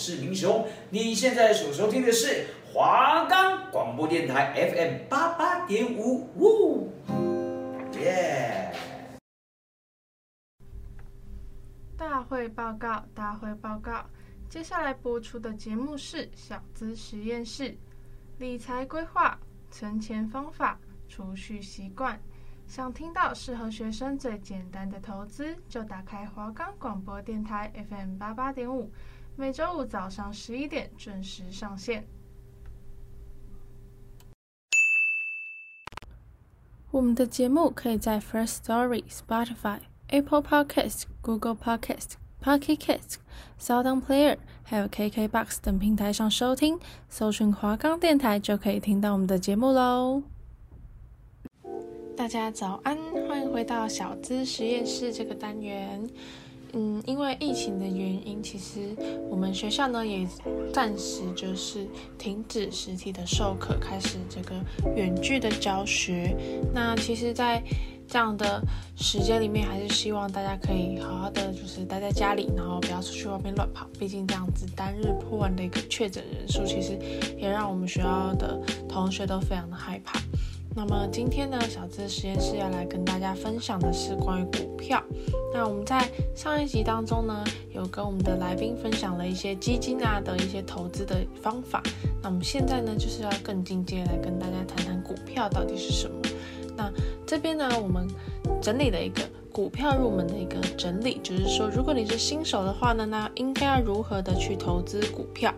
是林雄。你现在所收听的是华冈广播电台 FM 八八点五，呜，耶！大会报告，大会报告。接下来播出的节目是小资实验室，理财规划、存钱方法、储蓄习惯。想听到适合学生最简单的投资，就打开华冈广播电台 FM 八八点五，每周五早上十一点准时上线。我们的节目可以在 First Story、Spotify、Apple Podcast、Google Podcast、Pocket Cast、Sound Player，还有 KKBox 等平台上收听，搜寻华冈电台就可以听到我们的节目喽。大家早安，欢迎回到小资实验室这个单元。嗯，因为疫情的原因，其实我们学校呢也暂时就是停止实体的授课，开始这个远距的教学。那其实，在这样的时间里面，还是希望大家可以好好的就是待在家里，然后不要出去外面乱跑。毕竟这样子单日破万的一个确诊人数，其实也让我们学校的同学都非常的害怕。那么今天呢，小资实验室要来跟大家分享的是关于股票。那我们在上一集当中呢，有跟我们的来宾分享了一些基金啊的一些投资的方法。那我们现在呢，就是要更进阶来跟大家谈谈股票到底是什么。那这边呢，我们整理了一个股票入门的一个整理，就是说，如果你是新手的话呢，那应该要如何的去投资股票？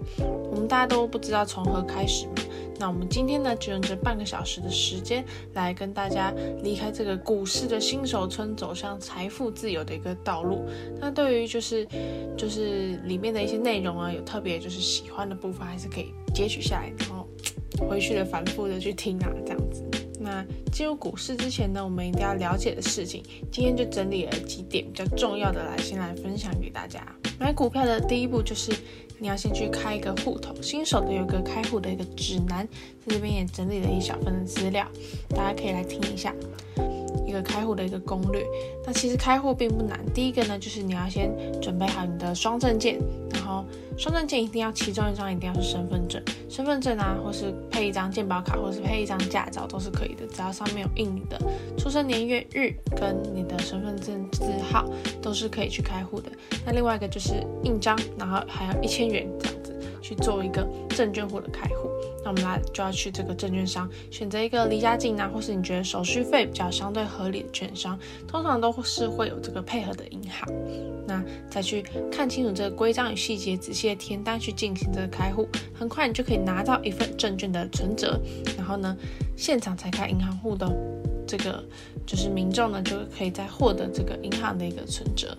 我们大家都不知道从何开始。那我们今天呢，就用这半个小时的时间来跟大家离开这个股市的新手村，走向财富自由的一个道路。那对于就是就是里面的一些内容啊，有特别就是喜欢的部分，还是可以截取下来，然后回去的反复的去听啊，这样子。那进入股市之前呢，我们一定要了解的事情，今天就整理了几点比较重要的来先来分享给大家。买股票的第一步就是。你要先去开一个户头，新手的有个开户的一个指南，在这边也整理了一小份的资料，大家可以来听一下，一个开户的一个攻略。那其实开户并不难，第一个呢，就是你要先准备好你的双证件，后双证件一定要其中一张一定要是身份证，身份证啊，或是配一张健保卡，或是配一张驾照都是可以的，只要上面有印你的出生年月日跟你的身份证字号，都是可以去开户的。那另外一个就是印章，然后还有一千元的去做一个证券户的开户。那我们来就要去这个证券商选择一个离家近啊，或是你觉得手续费比较相对合理的券商，通常都是会有这个配合的银行。那再去看清楚这个规章与细节，仔细的填单去进行这个开户，很快你就可以拿到一份证券的存折。然后呢，现场才开银行户的这个就是民众呢，就可以再获得这个银行的一个存折。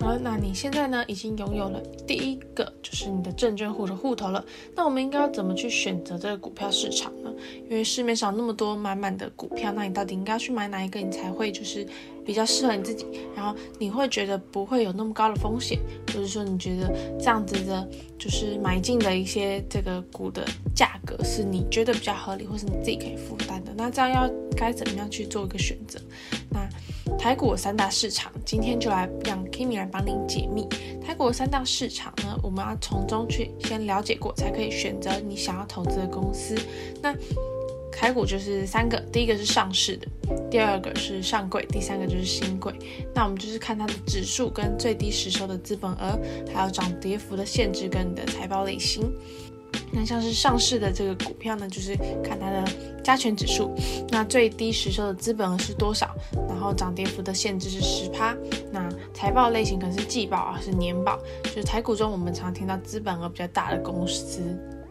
好了，那你现在呢，已经拥有了第一个，就是你的证券户的户头了。那我们应该要怎么去选择这个股票市场呢？因为市面上那么多满满的股票，那你到底应该去买哪一个，你才会就是比较适合你自己？然后你会觉得不会有那么高的风险，或者说你觉得这样子的，就是买进的一些这个股的价格是你觉得比较合理，或是你自己可以负担的？那这样要该怎么样去做一个选择？那台股三大市场，今天就来让 Kimi 来帮您解密。台股三大市场呢，我们要从中去先了解过，才可以选择你想要投资的公司。那台股就是三个，第一个是上市的，第二个是上柜，第三个就是新柜。那我们就是看它的指数跟最低实收的资本额，还有涨跌幅的限制跟你的财报类型。那像是上市的这个股票呢，就是看它的加权指数，那最低实收的资本额是多少，然后涨跌幅的限制是十趴。那财报类型可能是季报啊，是年报。就是台股中我们常听到资本额比较大的公司，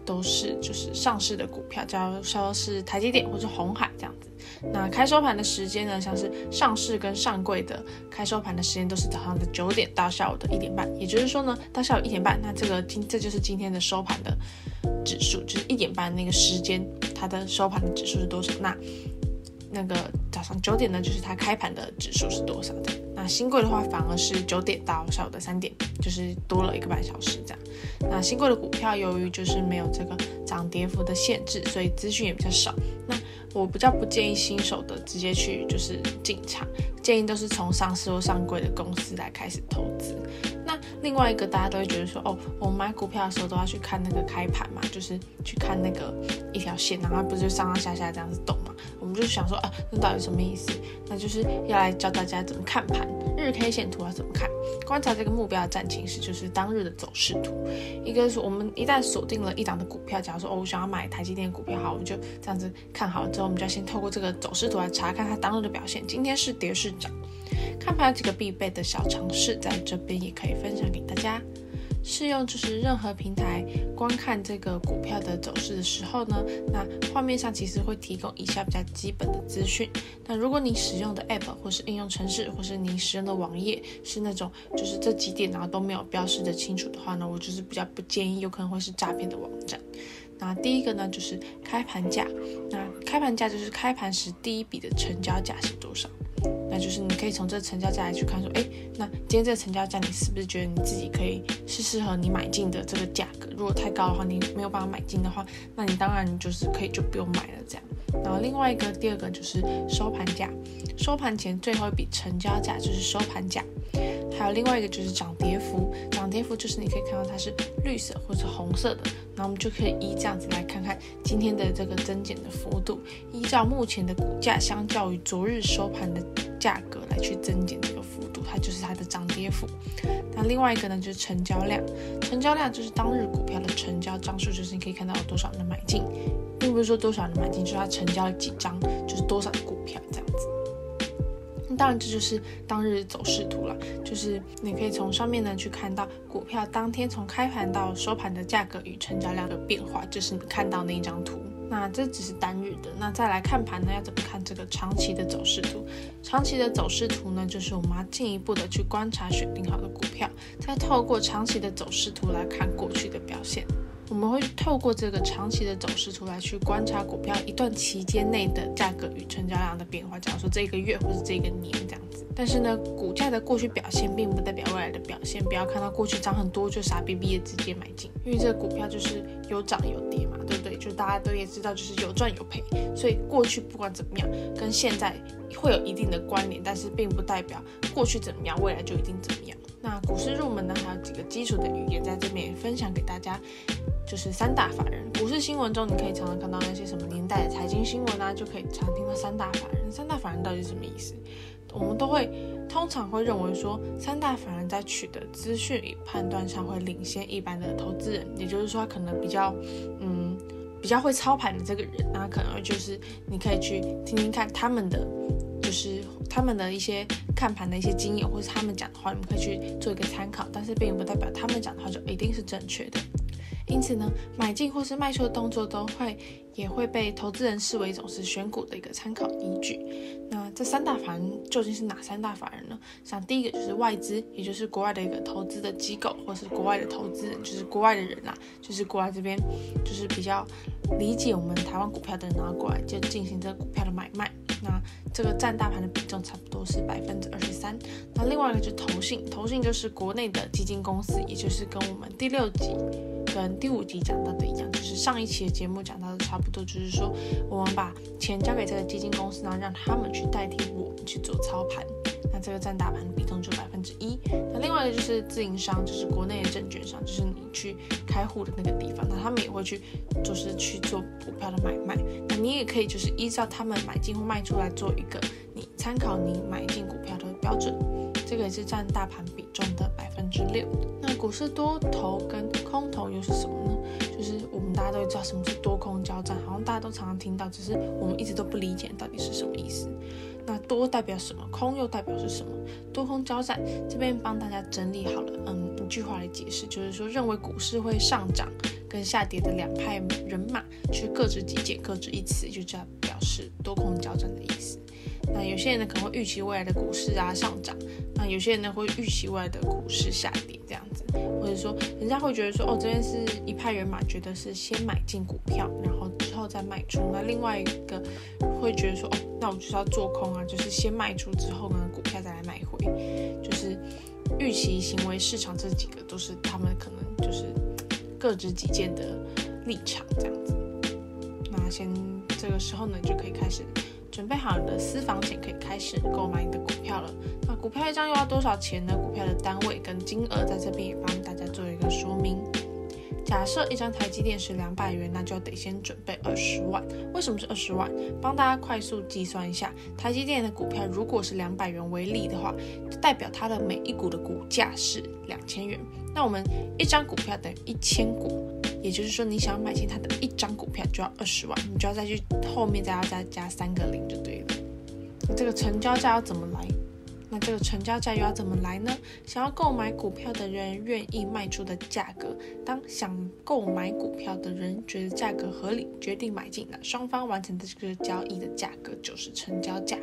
都是就是上市的股票，假如说是台积电或者红海这样子。那开收盘的时间呢，像是上市跟上柜的开收盘的时间都是早上的九点到下午的一点半，也就是说呢，到下午一点半，那这个今这就是今天的收盘的指数，就是一点半那个时间，它的收盘的指数是多少？那那个早上九点呢，就是它开盘的指数是多少的？那新贵的话，反而是九点到下午的三点，就是多了一个半小时这样。那新贵的股票由于就是没有这个涨跌幅的限制，所以资讯也比较少。那我比较不建议新手的直接去就是进场，建议都是从上市或上柜的公司来开始投资。那另外一个大家都会觉得说，哦，我买股票的时候都要去看那个开盘嘛，就是去看那个一条线，然后不是上上下下这样子动嘛？我们就想说，啊，那到底什么意思？那就是要来教大家怎么看盘，日 K 线图要怎么看，观察这个目标的战情是，就是当日的走势图。一个是我们一旦锁定了一档的股票，假如说哦，我想要买台积电股票，好，我们就这样子看好了之后，我们就要先透过这个走势图来查看它当日的表现，今天是跌是涨。看盘有几个必备的小常识，在这边也可以分享给大家。适用就是任何平台观看这个股票的走势的时候呢，那画面上其实会提供以下比较基本的资讯。那如果你使用的 App 或是应用程式，或是你使用的网页是那种就是这几点然后都没有标示的清楚的话呢，我就是比较不建议，有可能会是诈骗的网站。那第一个呢就是开盘价，那开盘价就是开盘时第一笔的成交价是多少？那就是你可以从这个成交价来去看，说，哎，那今天这个成交价，你是不是觉得你自己可以是适合你买进的这个价格？如果太高的话，你没有办法买进的话，那你当然就是可以就不用买了这样。然后另外一个，第二个就是收盘价，收盘前最后一笔成交价就是收盘价。还有另外一个就是涨跌幅，涨跌幅就是你可以看到它是绿色或是红色的，那我们就可以依这样子来看看今天的这个增减的幅度，依照目前的股价相较于昨日收盘的价格来去增减这个幅度，它就是它的涨跌幅。那另外一个呢就是成交量，成交量就是当日股票的成交张数，就是你可以看到有多少人买进，并不是说多少人买进，就是它成交了几张，就是多少的股票这样子。那当然，这就是当日走势图了，就是你可以从上面呢去看到股票当天从开盘到收盘的价格与成交量的变化，这是你看到那一张图。那这只是单日的，那再来看盘呢，要怎么看这个长期的走势图？长期的走势图呢，就是我们要进一步的去观察选定好的股票，再透过长期的走势图来看过去的表现。我们会透过这个长期的走势图来去观察股票一段期间内的价格与成交量的变化，假如说这个月或是这个年这样子。但是呢，股价的过去表现并不代表未来的表现，不要看到过去涨很多就傻逼逼的直接买进，因为这个股票就是有涨有跌嘛，对不对？就大家都也知道，就是有赚有赔，所以过去不管怎么样，跟现在会有一定的关联，但是并不代表过去怎么样，未来就一定怎么样。那股市入门呢，还有几个基础的语言在这边也分享给大家。就是三大法人，股市新闻中你可以常常看到那些什么年代的财经新闻啊，就可以常听到三大法人。三大法人到底是什么意思？我们都会通常会认为说，三大法人在取得资讯与判断上会领先一般的投资人，也就是说他可能比较嗯比较会操盘的这个人，那可能就是你可以去听听看他们的，就是他们的一些看盘的一些经验，或是他们讲的话，你们可以去做一个参考，但是并不代表他们讲的话就一定是正确的。因此呢，买进或是卖出的动作都会也会被投资人视为一种是选股的一个参考依据。那这三大法人究竟是哪三大法人呢？像第一个就是外资，也就是国外的一个投资的机构，或是国外的投资人，就是国外的人啦，就是国外这边就是比较理解我们台湾股票的人拿过来就进行这个股票的买卖。那这个占大盘的比重差不多是百分之二十三。那另外一个就是投信，投信就是国内的基金公司，也就是跟我们第六集。跟第五集讲到的一样，就是上一期的节目讲到的差不多，就是说我们把钱交给这个基金公司，然后让他们去代替我们去做操盘，那这个占大盘的比重就百分之一。那另外一个就是自营商，就是国内的证券商，就是你去开户的那个地方，那他们也会去，就是去做股票的买卖。那你也可以就是依照他们买进或卖出来做一个你参考你买进股票的标准。这个也是占大盘比重的百分之六。那股市多头跟空头又是什么呢？就是我们大家都知道什么是多空交战，好像大家都常常听到，只是我们一直都不理解到底是什么意思。那多代表什么？空又代表是什么？多空交战这边帮大家整理好了，嗯，一句话来解释，就是说认为股市会上涨跟下跌的两派人马，去各执己见，各执一词，就这样表示多空交战的意思。那有些人呢可能会预期未来的股市啊上涨，那有些人呢会预期未来的股市下跌这样子，或者说人家会觉得说哦，这边是一派人马觉得是先买进股票，然后之后再卖出，那另外一个会觉得说哦，那我就是要做空啊，就是先卖出之后呢，股票再来买回，就是预期行为市场这几个都是他们可能就是各执己见的立场这样子。那先这个时候呢，就可以开始准备好你的私房钱，可以开始购买你的股票了。那股票一张又要多少钱呢？股票的单位跟金额在这边也帮大家做一个说明。假设一张台积电是两百元，那就得先准备二十万。为什么是二十万？帮大家快速计算一下，台积电的股票如果是两百元为例的话，就代表它的每一股的股价是两千元。那我们一张股票等于一千股，也就是说，你想要买进它的一张股票就要二十万，你就要再去后面再要再加三个零就对了。这个成交价要怎么来？那这个成交价又要怎么来呢？想要购买股票的人愿意卖出的价格，当想购买股票的人觉得价格合理，决定买进，那双方完成的这个交易的价格就是成交价。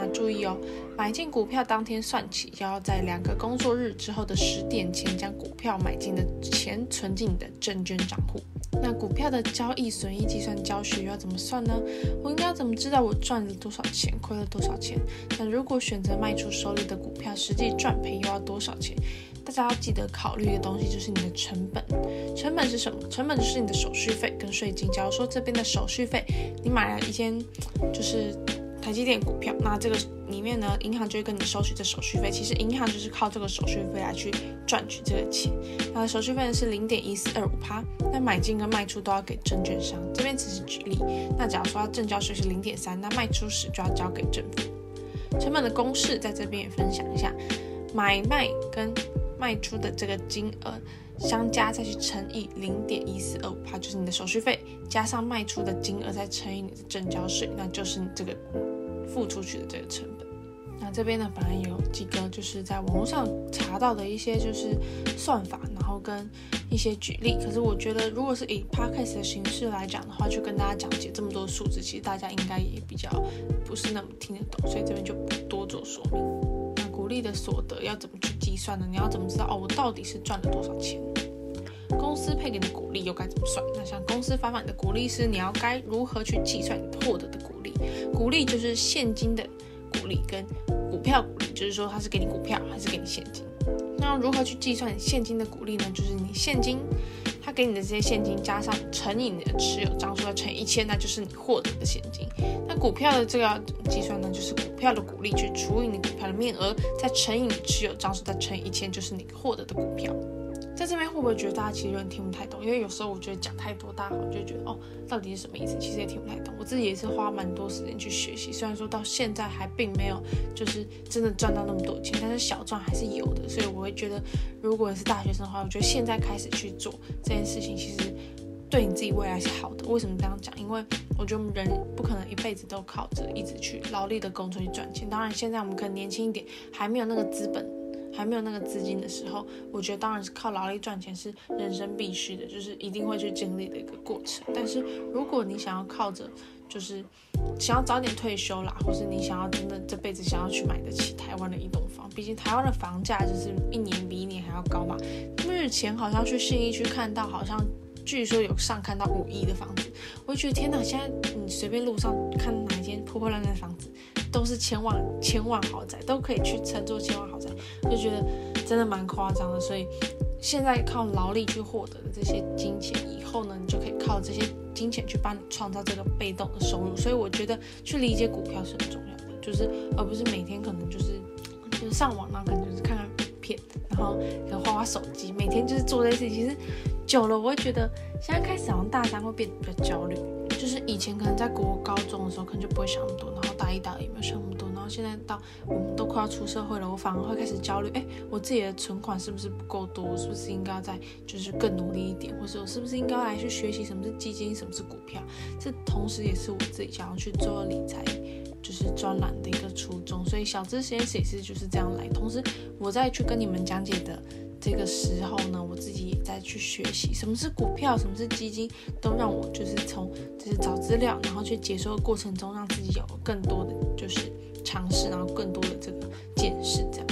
那注意哦，买进股票当天算起，要在两个工作日之后的十点前将股票买进的钱存进你的证券账户。那股票的交易损益计算教学要怎么算呢？我应该怎么知道我赚了多少钱，亏了多少钱？那如果选择卖出手里的股票，实际赚赔又要多少钱？大家要记得考虑的东西就是你的成本。成本是什么？成本就是你的手续费跟税金。假如说这边的手续费，你买了一间就是。台积电股票，那这个里面呢，银行就会跟你收取这手续费。其实银行就是靠这个手续费来去赚取这个钱。那手续费呢是零点一四二五趴。那买进跟卖出都要给证券商。这边只是举例。那假如说证交税是零点三，那卖出时就要交给政府。成本的公式在这边也分享一下，买卖跟卖出的这个金额。相加再去乘以零点一四二五趴，就是你的手续费，加上卖出的金额再乘以你的证交税，那就是你这个付出去的这个成本。那这边呢，本来有几个就是在网络上查到的一些就是算法，然后跟一些举例。可是我觉得，如果是以 podcast 的形式来讲的话，去跟大家讲解这么多数字，其实大家应该也比较不是那么听得懂，所以这边就不多做说明。股利的所得要怎么去计算呢？你要怎么知道哦？我到底是赚了多少钱？公司配给你的股利又该怎么算？那像公司发放你的股利时，你要该如何去计算你获得的股利？股利就是现金的股利跟股票股利，就是说它是给你股票还是给你现金？那如何去计算现金的股利呢？就是你现金。他给你的这些现金加上乘以你的持有张数，要乘以一千，那就是你获得的现金。那股票的这个计算呢？就是股票的股利去除以你股票的面额，再乘以你持有张数，再乘以一千，就是你获得的股票。在这边会不会觉得大家其实有点听不太懂？因为有时候我觉得讲太多，大家好像就觉得哦，到底是什么意思？其实也听不太懂。我自己也是花蛮多时间去学习，虽然说到现在还并没有就是真的赚到那么多钱，但是小赚还是有的。所以我会觉得，如果你是大学生的话，我觉得现在开始去做这件事情，其实对你自己未来是好的。为什么这样讲？因为我觉得人不可能一辈子都靠着一直去劳力的工作去赚钱。当然，现在我们可能年轻一点，还没有那个资本。还没有那个资金的时候，我觉得当然是靠劳力赚钱是人生必须的，就是一定会去经历的一个过程。但是如果你想要靠着，就是想要早点退休啦，或是你想要真的这辈子想要去买得起台湾的一栋房，毕竟台湾的房价就是一年比一年还要高嘛。日前好像去信义区看到，好像据说有上看到五亿的房子，我觉得天哪！现在你随便路上看哪一间破破烂烂的房子。都是千万千万豪宅，都可以去称作千万豪宅，就觉得真的蛮夸张的。所以现在靠劳力去获得的这些金钱，以后呢，你就可以靠这些金钱去帮你创造这个被动的收入。所以我觉得去理解股票是很重要的，就是而不是每天可能就是就是上网，然后可能就是看看片，然后可能滑滑手机，每天就是做这些事情。其实久了，我会觉得现在开始好像大三会变得比较焦虑。就是以前可能在国高中的时候，可能就不会想那么多，然后大一、大二也没有想那么多，然后现在到我们都快要出社会了，我反而会开始焦虑，哎，我自己的存款是不是不够多？是不是应该再就是更努力一点？或者我是不是应该来去学习什么是基金，什么是股票？这同时也是我自己想要去做理财，就是专栏的一个初衷。所以小资实验室也是就是这样来，同时我再去跟你们讲解的。这个时候呢，我自己也在去学习什么是股票，什么是基金，都让我就是从就是找资料，然后去解说的过程中，让自己有更多的就是尝试，然后更多的这个见识。这样，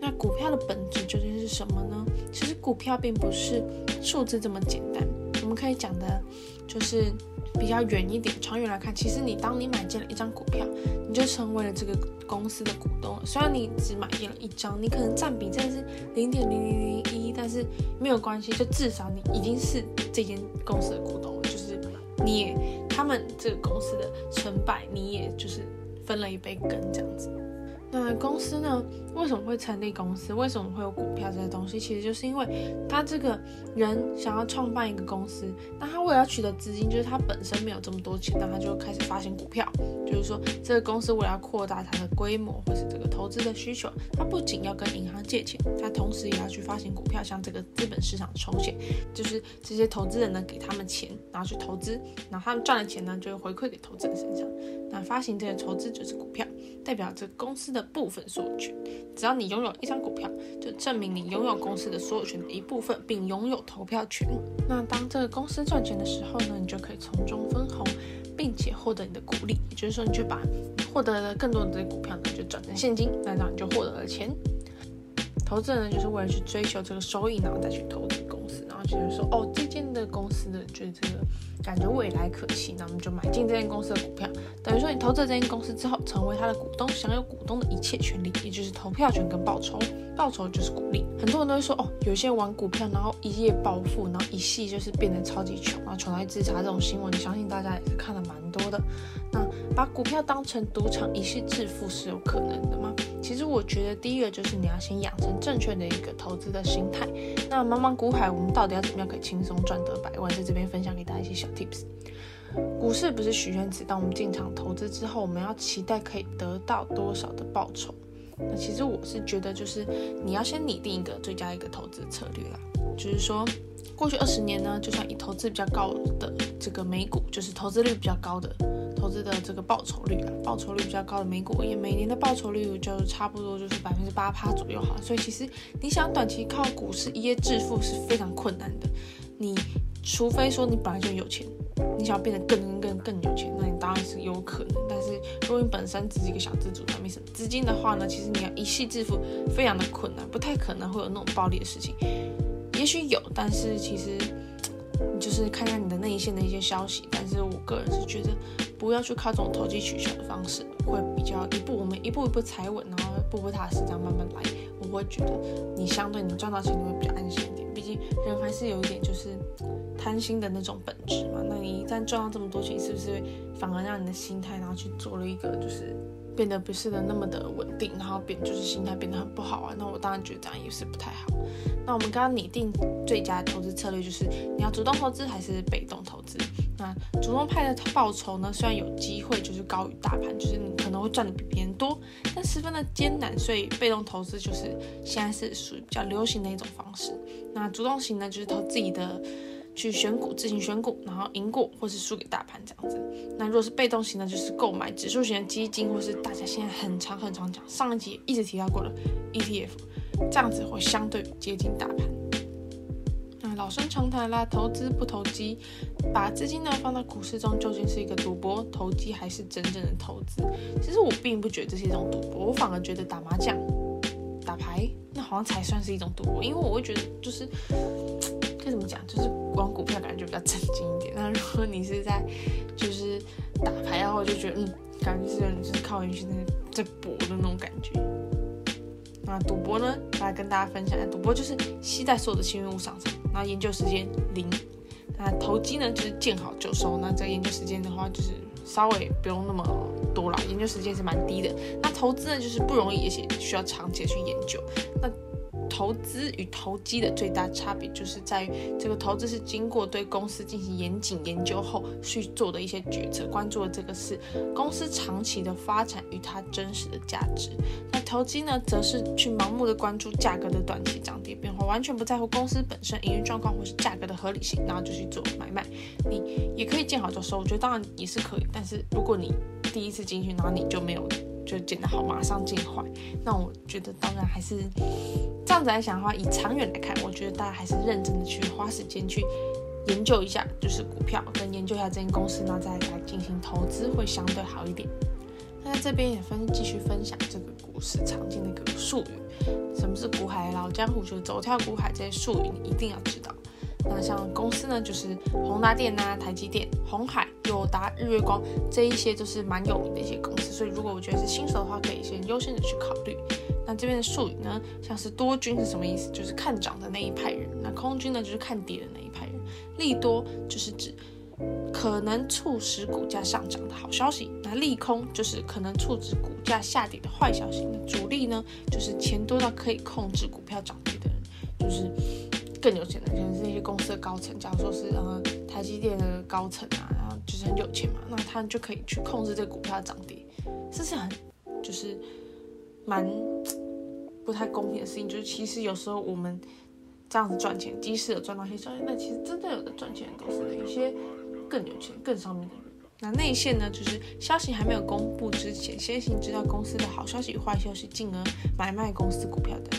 那股票的本质究竟是什么呢？其实股票并不是数字这么简单，我们可以讲的，就是。比较远一点，长远来看，其实你当你买进了一张股票，你就成为了这个公司的股东了。虽然你只买进了一张，你可能占比真的是零点零零零一，但是没有关系，就至少你已经是这间公司的股东了，就是你也他们这个公司的成败，你也就是分了一杯羹这样子。那公司呢？为什么会成立公司？为什么会有股票这些东西？其实就是因为他这个人想要创办一个公司，那他为了要取得资金，就是他本身没有这么多钱，那他就开始发行股票。就是说，这个公司为了要扩大它的规模，或是这个投资的需求，他不仅要跟银行借钱，他同时也要去发行股票，向这个资本市场筹钱。就是这些投资人呢，给他们钱，然后去投资，然后他们赚了钱呢，就会回馈给投资人身上。那发行这些投资就是股票，代表这公司的部分所有权。只要你拥有一张股票，就证明你拥有公司的所有权的一部分，并拥有投票权。那当这个公司赚钱的时候呢，你就可以从中分红，并且获得你的股利。也就是说，你就把获得了更多的股票呢，就转成现金，那这样你就获得了钱。投资人呢，就是为了去追求这个收益，然后再去投资公司，然后就是说，哦，这的公司的觉得这个感觉未来可期，那我们就买进这间公司的股票。等于说，你投资这间公司之后，成为他的股东，享有股东的一切权利，也就是投票权跟报酬。报酬就是鼓励。很多人都会说，哦，有些人玩股票，然后一夜暴富，然后一系就是变得超级穷，然后穷来自杀这种新闻，相信大家也是看了蛮多的。那把股票当成赌场，一夕致富是有可能的吗？其实我觉得第一个就是你要先养成正确的一个投资的心态。那茫茫股海，我们到底要怎么样可以轻松赚得百万？在这边分享给大家一些小 tips。股市不是许愿池，当我们进场投资之后，我们要期待可以得到多少的报酬？那其实我是觉得，就是你要先拟定一个最佳一个投资策略啦。就是说，过去二十年呢，就算以投资比较高的这个美股，就是投资率比较高的。投资的这个报酬率啊，报酬率比较高的美股，也每年的报酬率就差不多就是百分之八趴左右哈。所以其实你想短期靠股市一夜致富是非常困难的。你除非说你本来就有钱，你想要变得更更更有钱，那你当然是有可能。但是如果你本身只是一个小资主，没什么资金的话呢，其实你要一夕致富非常的困难，不太可能会有那种暴利的事情。也许有，但是其实就是看看你的内线的一些消息。但是我个人是觉得。不要去靠这种投机取巧的方式，会比较一步我们一步一步踩稳，然后步步踏实这样慢慢来。我会觉得你相对你赚到钱你会比较安心一点，毕竟人还是有一点就是贪心的那种本质嘛。那你一旦赚到这么多钱，是不是反而让你的心态然后去做了一个就是变得不是的那么的稳定，然后变就是心态变得很不好啊？那我当然觉得这样也是不太好。那我们刚刚拟定最佳投资策略就是你要主动投资还是被动投资？那主动派的报酬呢，虽然有机会就是高于大盘，就是你可能会赚的比别人多，但十分的艰难。所以被动投资就是现在是属于比较流行的一种方式。那主动型呢，就是投自己的去选股，自行选股，然后赢过或是输给大盘这样子。那如果是被动型呢，就是购买指数型的基金，或是大家现在很常很常讲，上一集一直提到过的 ETF，这样子会相对接近大盘。那老生常谈啦，投资不投机，把资金呢放到股市中，究竟是一个赌博、投机，还是真正的投资？其实我并不觉得这是一种赌博，我反而觉得打麻将、打牌，那好像才算是一种赌博，因为我会觉得就是该怎么讲，就是玩股票感觉就比较正经一点。那如果你是在就是打牌的话，就觉得嗯，感觉是就是靠运气在在搏的那种感觉。那赌博呢，来跟大家分享一下，赌博就是携带所有的幸运物上场。那研究时间零，那投机呢就是见好就收。那这个研究时间的话，就是稍微不用那么多了，研究时间是蛮低的。那投资呢就是不容易，而且需要长期的去研究。那投资与投机的最大差别就是在于，这个投资是经过对公司进行严谨研究后去做的一些决策，关注的这个是公司长期的发展与它真实的价值。那投机呢，则是去盲目的关注价格的短期涨跌变化，完全不在乎公司本身营运状况或是价格的合理性，然后就去做买卖。你也可以见好就收，我觉得当然也是可以。但是如果你第一次进去，然后你就没有就剪得好，马上见坏，那我觉得当然还是。这样子来想的话，以长远来看，我觉得大家还是认真的去花时间去研究一下，就是股票跟研究一下这间公司，然后再来进行投资会相对好一点。那在这边也分继续分享这个股市常见的一个术语，什么是股海老江湖，就是走跳股海这些术语你一定要知道。那像公司呢，就是宏达电啊、台积电、红海、友达、日月光这一些都是蛮有名的一些公司，所以如果我觉得是新手的话，可以先优先的去考虑。那这边的术语呢，像是多军是什么意思？就是看涨的那一派人。那空军呢，就是看跌的那一派人。利多就是指可能促使股价上涨的好消息，那利空就是可能促使股价下跌的坏消息。主力呢，就是钱多到可以控制股票涨跌的人，就是更有钱的，可能是那些公司的高层，假如说是呃台积电的高层啊，然后就是很有钱嘛，那他们就可以去控制这个股票的涨跌，这是很就是蛮不太公平的事情。就是其实有时候我们这样子赚钱，即使有赚到一些消息，那其实真的有的赚钱的都是一些。更有钱、更上面的人，那内线呢？就是消息还没有公布之前，先行知道公司的好消息与坏消息，进而买卖公司股票的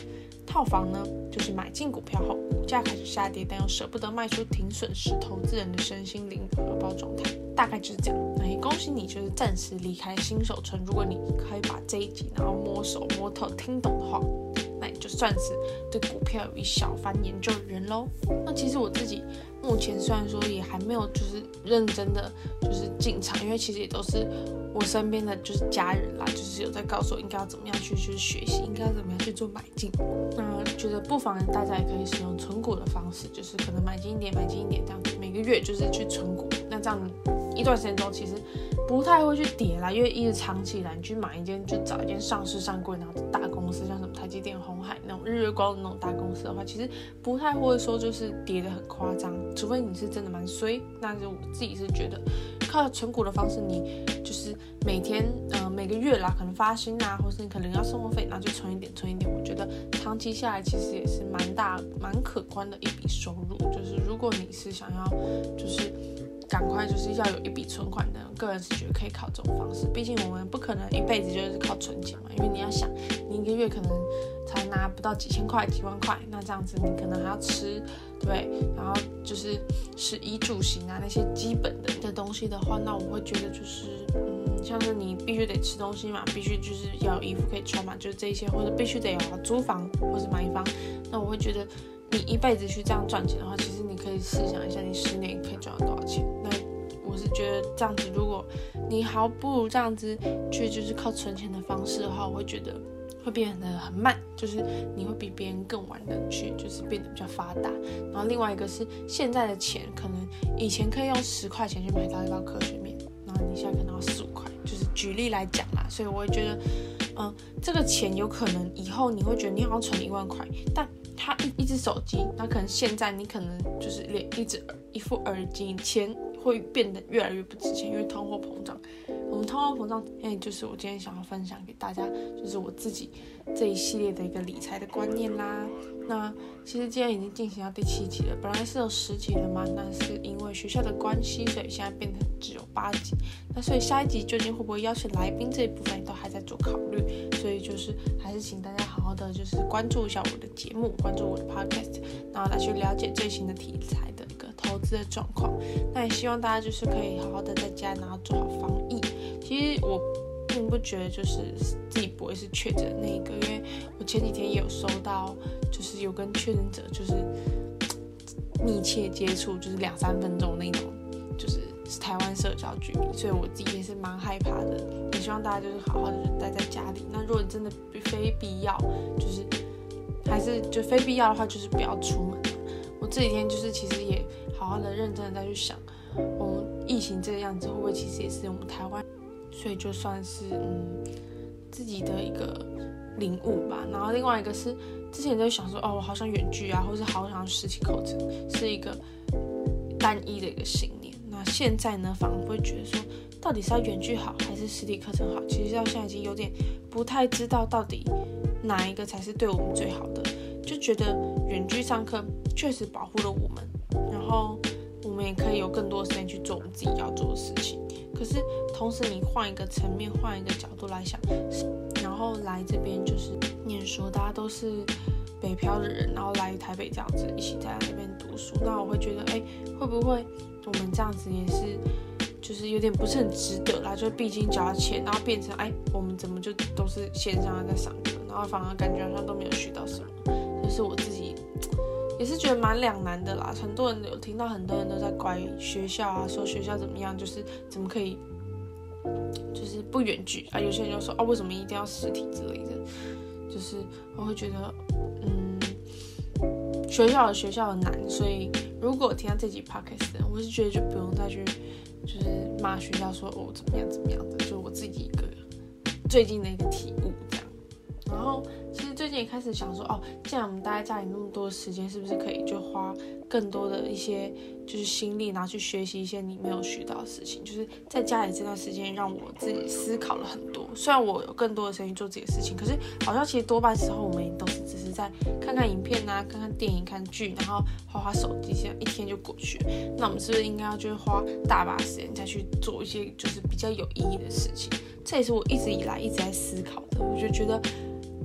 套房呢，就是买进股票后，股价开始下跌，但又舍不得卖出，停损失，投资人的身心灵荷包状态，大概就是这样。那也恭喜你，就是暂时离开新手村。如果你可以把这一集然后摸手摸透听懂的话，那就算是对股票有一小番研究的人喽。那其实我自己。目前虽然说也还没有就是认真的就是进场，因为其实也都是我身边的就是家人啦，就是有在告诉我应该要怎么样去去学习，应该要怎么样去做买进。那觉得不妨大家也可以使用存股的方式，就是可能买进一点，买进一点这样子，每个月就是去存股。那这样一段时间中其实不太会去跌啦，因为一直长期来你去买一件就找一件上市上柜然后大公司，像什么台积电、红海那种日月光的那种大公司的话，其实不太会说就是跌得很夸张。除非你是真的蛮衰，那就我自己是觉得，靠存股的方式，你就是每天，呃，每个月啦，可能发薪啊，或是你可能要生活费，那就存一点，存一点。我觉得长期下来，其实也是蛮大、蛮可观的一笔收入。就是如果你是想要，就是赶快就是要有一笔存款的，个人是觉得可以靠这种方式。毕竟我们不可能一辈子就是靠存钱嘛，因为你要想，你一个月可能才拿不到几千块、几万块，那这样子你可能还要吃。对，然后就是食衣住行啊，那些基本的的东西的话，那我会觉得就是，嗯，像是你必须得吃东西嘛，必须就是要有衣服可以穿嘛，就是这些，或者必须得有租房或者买房，那我会觉得你一辈子去这样赚钱的话，其实你可以试想一下，你十年可以赚到多少钱？那我是觉得这样子，如果你还不如这样子去就是靠存钱的方式的话，我会觉得。会变得很慢，就是你会比别人更晚的去，就是变得比较发达。然后另外一个是现在的钱，可能以前可以用十块钱去买到一包科学面，然后你现在可能要四五块，就是举例来讲啦。所以我会觉得，嗯，这个钱有可能以后你会觉得你好像存一万块，但他一一只手机，那可能现在你可能就是连一只一副耳机钱会变得越来越不值钱，因为通货膨胀。我们通货膨胀，哎，就是我今天想要分享给大家，就是我自己这一系列的一个理财的观念啦。那其实今天已经进行到第七集了，本来是有十集的嘛，那是因为学校的关系，所以现在变成只有八集。那所以下一集究竟会不会邀请来宾这一部分，都还在做考虑。所以就是还是请大家好好的就是关注一下我的节目，关注我的 podcast，然后来去了解最新的题材的一个投资的状况。那也希望大家就是可以好好的在家，然后做好防疫。其实我并不觉得就是自己不会是确诊那一个，因为我前几天也有收到，就是有跟确诊者就是密切接触，就是两三分钟那种，就是台湾社交距离，所以我自己也是蛮害怕的。也希望大家就是好好的待在家里。那如果你真的非必要，就是还是就非必要的话，就是不要出门。我这几天就是其实也好好的认真的在去想，我们疫情这个样子会不会其实也是我们台湾。所以就算是嗯自己的一个领悟吧。然后另外一个是之前在想说哦，我好想远距啊，或是好想实体课程，是一个单一的一个信念。那现在呢，反而会觉得说，到底是要远距好还是实体课程好？其实到现在已经有点不太知道到底哪一个才是对我们最好的。就觉得远距上课确实保护了我们，然后我们也可以有更多时间去做我们自己要做的事情。可是，同时你换一个层面，换一个角度来想，然后来这边就是念书，大家都是北漂的人，然后来台北这样子一起在那边读书，那我会觉得，哎，会不会我们这样子也是，就是有点不是很值得啦？就毕竟交了钱，然后变成，哎，我们怎么就都是线上在上课，然后反而感觉好像都没有学到什么，就是我自己也是觉得蛮两难的啦。很多人有听到，很多人都在怪学校啊，说学校怎么样，就是怎么可以。就是不远距啊，有些人就说哦，为什么一定要实体之类的？就是我会觉得，嗯，学校有学校的难，所以如果听到这集 podcast，我是觉得就不用再去就是骂学校说哦怎么样怎么样的，就我自己一个最近的一个体悟这样。然后近也开始想说哦，既然我们待在家里那么多时间，是不是可以就花更多的一些就是心力，拿去学习一些你没有学到的事情？就是在家里这段时间，让我自己思考了很多。虽然我有更多的时间做自己的事情，可是好像其实多半时候我们也都是只是在看看影片啊，看看电影、看剧，然后花花手机，这样一天就过去了。那我们是不是应该要就是花大把时间再去做一些就是比较有意义的事情？这也是我一直以来一直在思考的。我就觉得。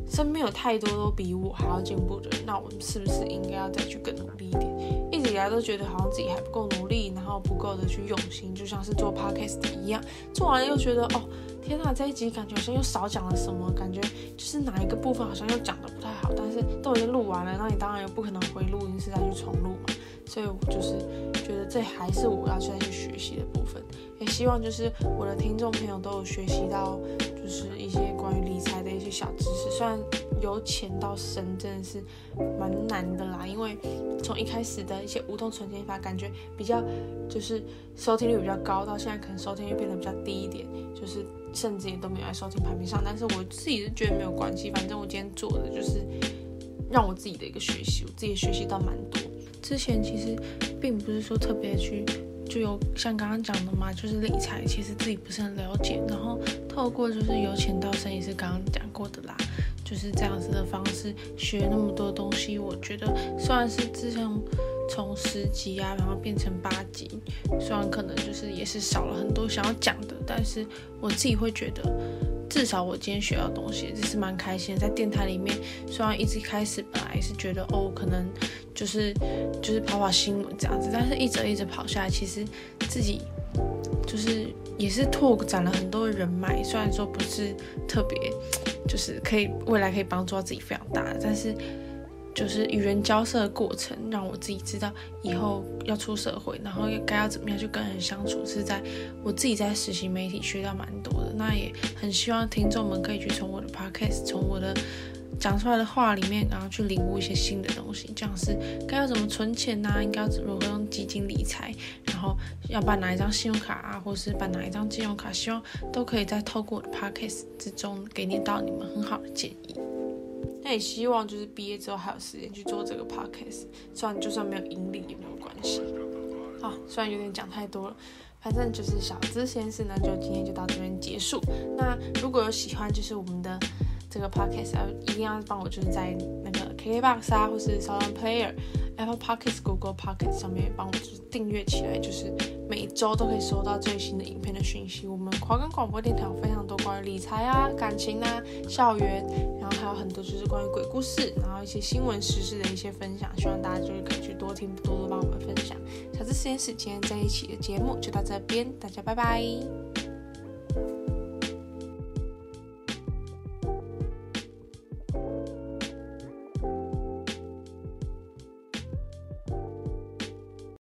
身边有太多都比我还要进步的，那我们是不是应该要再去更努力一点？一直以来都觉得好像自己还不够努力，然后不够的去用心，就像是做 podcast 一样，做完了又觉得哦，天哪，这一集感觉好像又少讲了什么，感觉就是哪一个部分好像又讲的不太好，但是都已经录完了，那你当然又不可能回录音室再去重录嘛，所以我就是觉得这还是我要再去学习的部分，也希望就是我的听众朋友都有学习到。就是一些小知识，虽然由浅到深真的是蛮难的啦，因为从一开始的一些无痛存钱法，感觉比较就是收听率比较高，到现在可能收听率变得比较低一点，就是甚至也都没有在收听排名上。但是我自己是觉得没有关系，反正我今天做的就是让我自己的一个学习，我自己学习到蛮多。之前其实并不是说特别去。就有像刚刚讲的嘛，就是理财，其实自己不是很了解，然后透过就是由浅到深，也是刚刚讲过的啦，就是这样子的方式学那么多东西，我觉得虽然是自从从十级啊，然后变成八级，虽然可能就是也是少了很多想要讲的，但是我自己会觉得，至少我今天学到东西，这是蛮开心的。在电台里面，虽然一直开始本来是觉得哦，可能。就是就是跑跑新闻这样子，但是一直一直跑下来，其实自己就是也是拓展了很多人脉。虽然说不是特别，就是可以未来可以帮助到自己非常大的，但是就是与人交涉的过程，让我自己知道以后要出社会，然后该要怎么样去跟人相处，是在我自己在实习媒体学到蛮多的。那也很希望听众们可以去从我的 podcast，从我的。讲出来的话里面，然后去领悟一些新的东西，这样是该要怎么存钱呐、啊？应该要如何用基金理财？然后要办哪一张信用卡啊，或是办哪一张信用卡？希望都可以在透过我的 podcast 之中给你到你们很好的建议。那也希望就是毕业之后还有时间去做这个 podcast，虽然就算没有盈利也没有关系。啊，虽然有点讲太多了，反正就是小资先生呢，就今天就到这边结束。那如果有喜欢，就是我们的。这个 podcast 要一定要帮我，就是在那个 KKBOX 啊，或是 SoundPlayer、Apple Pockets、Google Pockets 上面帮我就是订阅起来，就是每周都可以收到最新的影片的讯息。我们华冈广播电台有非常多关于理财啊、感情啊、校园，然后还有很多就是关于鬼故事，然后一些新闻时事的一些分享。希望大家就是可以去多听，多多帮我们分享。小资实验室今天在一起的节目就到这边，大家拜拜。